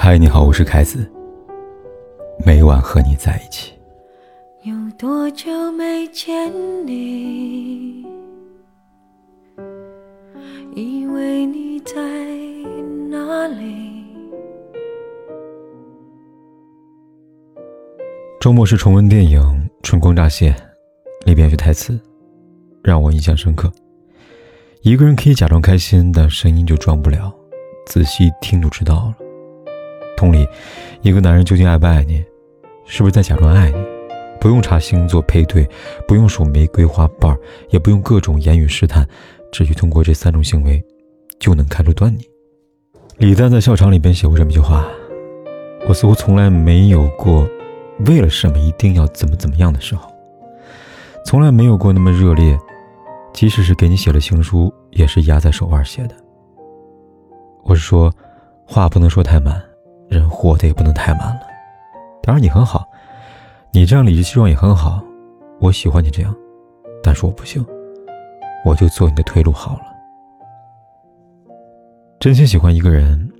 嗨，你好，我是凯子。每晚和你在一起。有多久没见你？以为你在哪里？周末是重温电影《春光乍泄》，里边有句台词让我印象深刻：一个人可以假装开心，但声音就装不了，仔细听就知道了。同理，一个男人究竟爱不爱你，是不是在假装爱你？不用查星座配对，不用数玫瑰花瓣也不用各种言语试探，只需通过这三种行为，就能看出端倪。李诞在笑场里边写过这么一句话：“我似乎从来没有过为了什么一定要怎么怎么样的时候，从来没有过那么热烈，即使是给你写了情书，也是压在手腕写的。”我是说，话不能说太满。人活的也不能太满了。当然你很好，你这样理直气壮也很好，我喜欢你这样。但是我不行，我就做你的退路好了。真心喜欢一个人，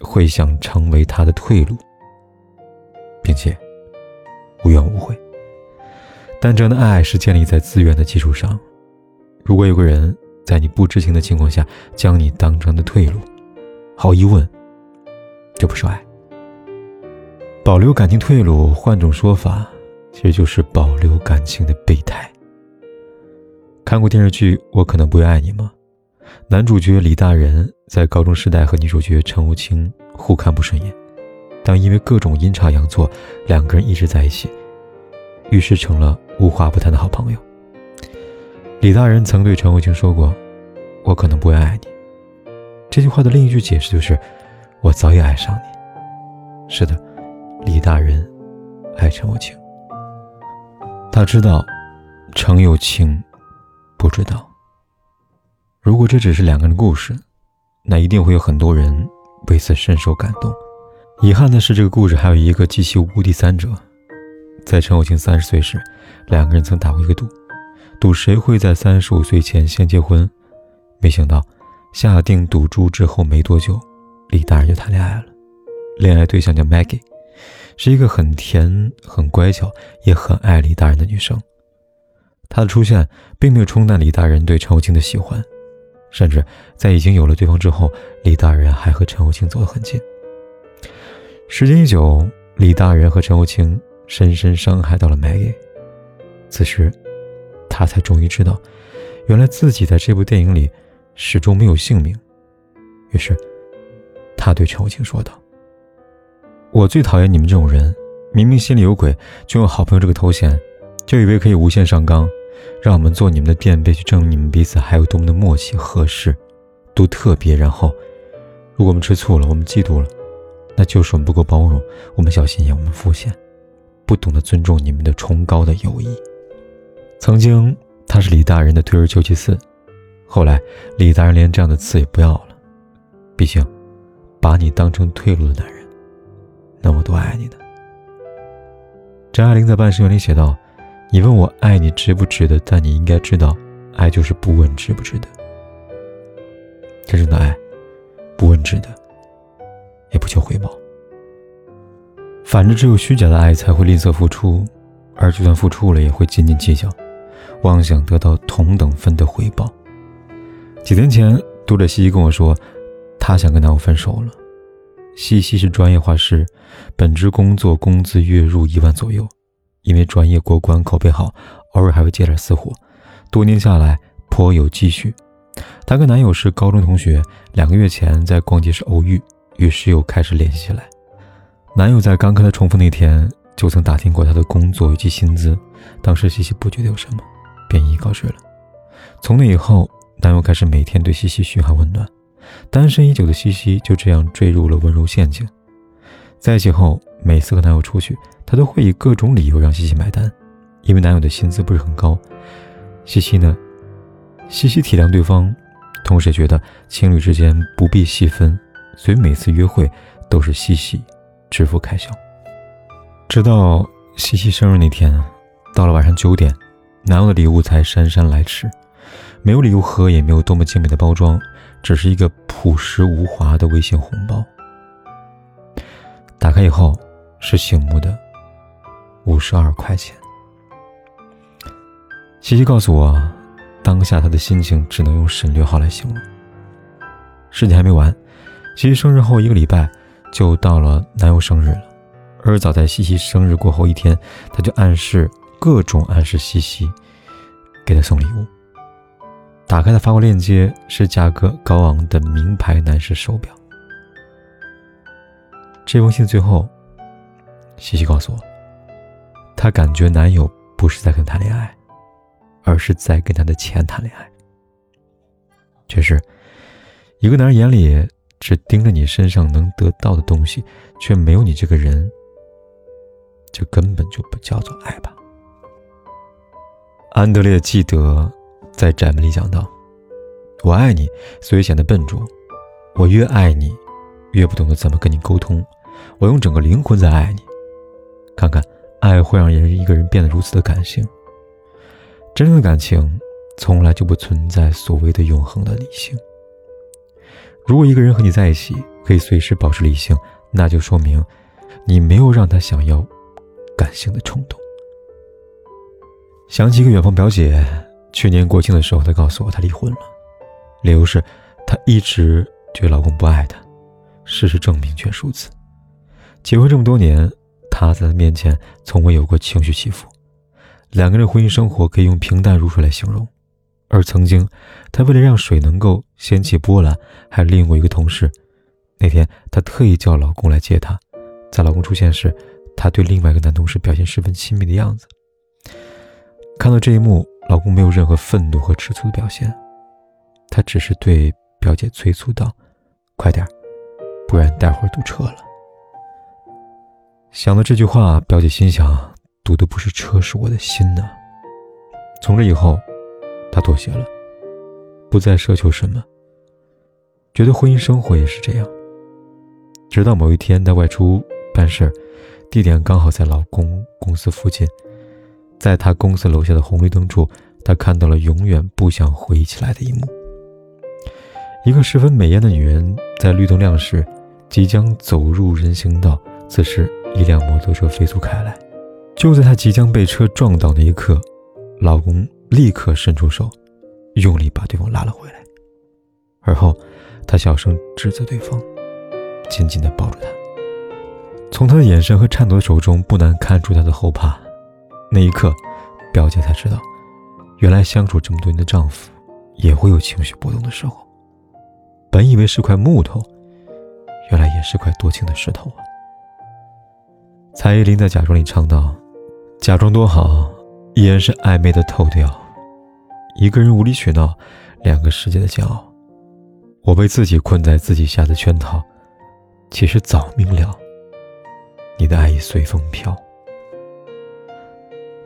会想成为他的退路，并且无怨无悔。但这样的爱是建立在自愿的基础上。如果有个人在你不知情的情况下将你当成的退路，毫无疑问，这不是爱。保留感情退路，换种说法，其实就是保留感情的备胎。看过电视剧《我可能不会爱你》吗？男主角李大仁在高中时代和女主角陈无清互看不顺眼，但因为各种阴差阳错，两个人一直在一起，于是成了无话不谈的好朋友。李大仁曾对陈无清说过：“我可能不会爱你。”这句话的另一句解释就是：“我早已爱上你。”是的。李大人爱陈有情，他知道程有情不知道。如果这只是两个人的故事，那一定会有很多人为此深受感动。遗憾的是，这个故事还有一个极其无辜第三者。在陈有情三十岁时，两个人曾打过一个赌，赌谁会在三十五岁前先结婚。没想到，下定赌注之后没多久，李大人就谈恋爱了，恋爱对象叫 Maggie。是一个很甜、很乖巧，也很爱李大人的女生。她的出现并没有冲淡李大人对陈友清的喜欢，甚至在已经有了对方之后，李大人还和陈友清走得很近。时间一久，李大人和陈友清深深伤害到了 Maggie。此时，他才终于知道，原来自己在这部电影里始终没有姓名。于是，他对陈友清说道。我最讨厌你们这种人，明明心里有鬼，就用好朋友这个头衔，就以为可以无限上纲，让我们做你们的垫背，去证明你们彼此还有多么的默契合适，多特别。然后，如果我们吃醋了，我们嫉妒了，那就是我们不够包容，我们小心眼，我们肤浅，不懂得尊重你们的崇高的友谊。曾经他是李大人的退而求其次，后来李大人连这样的刺也不要了，毕竟，把你当成退路的男人。那我多爱你呢。张爱玲在《半生缘》里写道：“你问我爱你值不值得，但你应该知道，爱就是不问值不值得。真正的爱，不问值得，也不求回报。反之，只有虚假的爱才会吝啬付出，而就算付出了，也会斤斤计较，妄想得到同等分的回报。”几天前，读者西西跟我说，她想跟男友分手了。西西是专业画师，本职工作工资月入一万左右，因为专业过关，口碑好，偶尔还会接点私活，多年下来颇有积蓄。她跟男友是高中同学，两个月前在逛街时偶遇，于是又开始联系起来。男友在刚跟她重逢那天，就曾打听过她的工作以及薪资，当时西西不觉得有什么，便一一告知了。从那以后，男友开始每天对西西嘘寒问暖。单身已久的西西就这样坠入了温柔陷阱。在一起后，每次和男友出去，她都会以各种理由让西西买单，因为男友的薪资不是很高。西西呢，西西体谅对方，同时也觉得情侣之间不必细分，所以每次约会都是西西支付开销。直到西西生日那天，到了晚上九点，男友的礼物才姗姗来迟，没有礼物盒，也没有多么精美的包装。只是一个朴实无华的微信红包。打开以后是醒目的五十二块钱。西西告诉我，当下她的心情只能用省略号来形容。事情还没完，西西生日后一个礼拜就到了男友生日了，而早在西西生日过后一天，他就暗示各种暗示西西给他送礼物。打开的发货链接是价格高昂的名牌男士手表。这封信最后，西西告诉我，她感觉男友不是在跟谈恋爱，而是在跟她的钱谈恋爱。确实，一个男人眼里只盯着你身上能得到的东西，却没有你这个人，这根本就不叫做爱吧。安德烈记得。在窄门里讲到：“我爱你，所以显得笨拙。我越爱你，越不懂得怎么跟你沟通。我用整个灵魂在爱你。看看，爱会让人一个人变得如此的感性。真正的感情，从来就不存在所谓的永恒的理性。如果一个人和你在一起，可以随时保持理性，那就说明你没有让他想要感性的冲动。想起一个远方表姐。”去年国庆的时候，她告诉我她离婚了，理由是她一直觉得老公不爱她，事实证明确如此。结婚这么多年，她在她面前从未有过情绪起伏，两个人婚姻生活可以用平淡如水来形容。而曾经，她为了让水能够掀起波澜，还利用过一个同事。那天，她特意叫老公来接她，在老公出现时，她对另外一个男同事表现十分亲密的样子。看到这一幕。老公没有任何愤怒和吃醋的表现，他只是对表姐催促道：“快点，不然待会儿堵车了。”想到这句话，表姐心想：“堵的不是车，是我的心呢。”从这以后，她妥协了，不再奢求什么，觉得婚姻生活也是这样。直到某一天，她外出办事儿，地点刚好在老公公司附近。在他公司楼下的红绿灯处，他看到了永远不想回忆起来的一幕：一个十分美艳的女人在绿灯亮时，即将走入人行道。此时，一辆摩托车飞速开来，就在她即将被车撞倒那一刻，老公立刻伸出手，用力把对方拉了回来。而后，他小声指责对方，紧紧地抱住她。从他的眼神和颤抖的手中，不难看出他的后怕。那一刻，表姐才知道，原来相处这么多年的丈夫，也会有情绪波动的时候。本以为是块木头，原来也是块多情的石头啊！蔡依林在《假装》里唱道：“假装多好，依然是暧昧的透掉。一个人无理取闹，两个世界的煎熬。我被自己困在自己下的圈套，其实早明了，你的爱已随风飘。”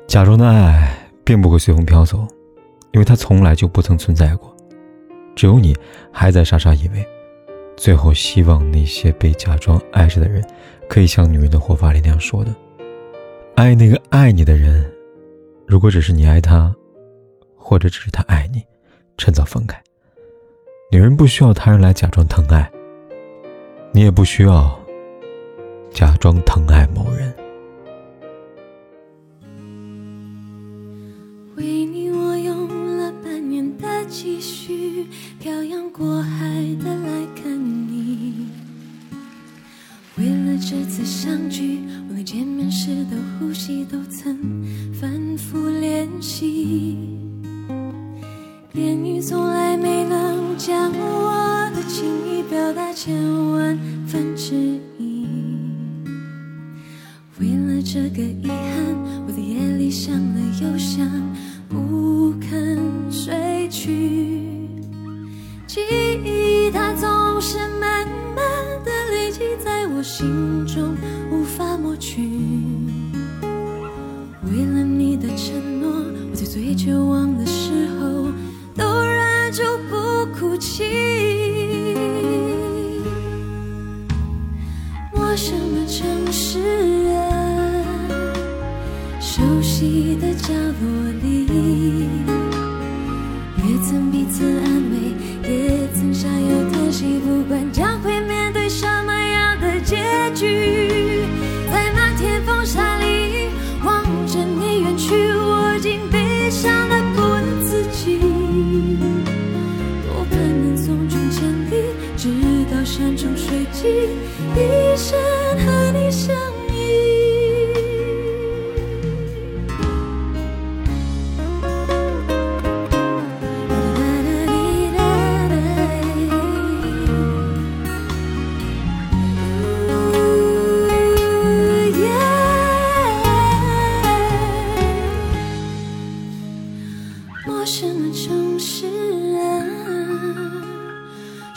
假装的爱并不会随风飘走，因为它从来就不曾存在过。只有你还在傻傻以为，最后希望那些被假装爱着的人，可以像女人的活法里那样说的：“爱那个爱你的人，如果只是你爱他，或者只是他爱你，趁早分开。”女人不需要他人来假装疼爱，你也不需要假装疼爱某人。继续漂洋过海的来看你，为了这次相聚，为了见面时的呼吸，都曾反复练习。言语从来没能将我的情意表达千万分之一。为了这个不管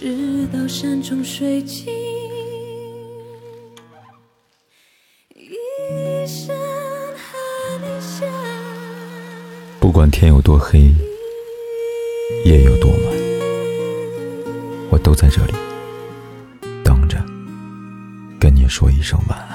直到山穷水尽，一生和你相依。不管天有多黑，夜有多晚，我都在这里等着，跟你说一声晚安。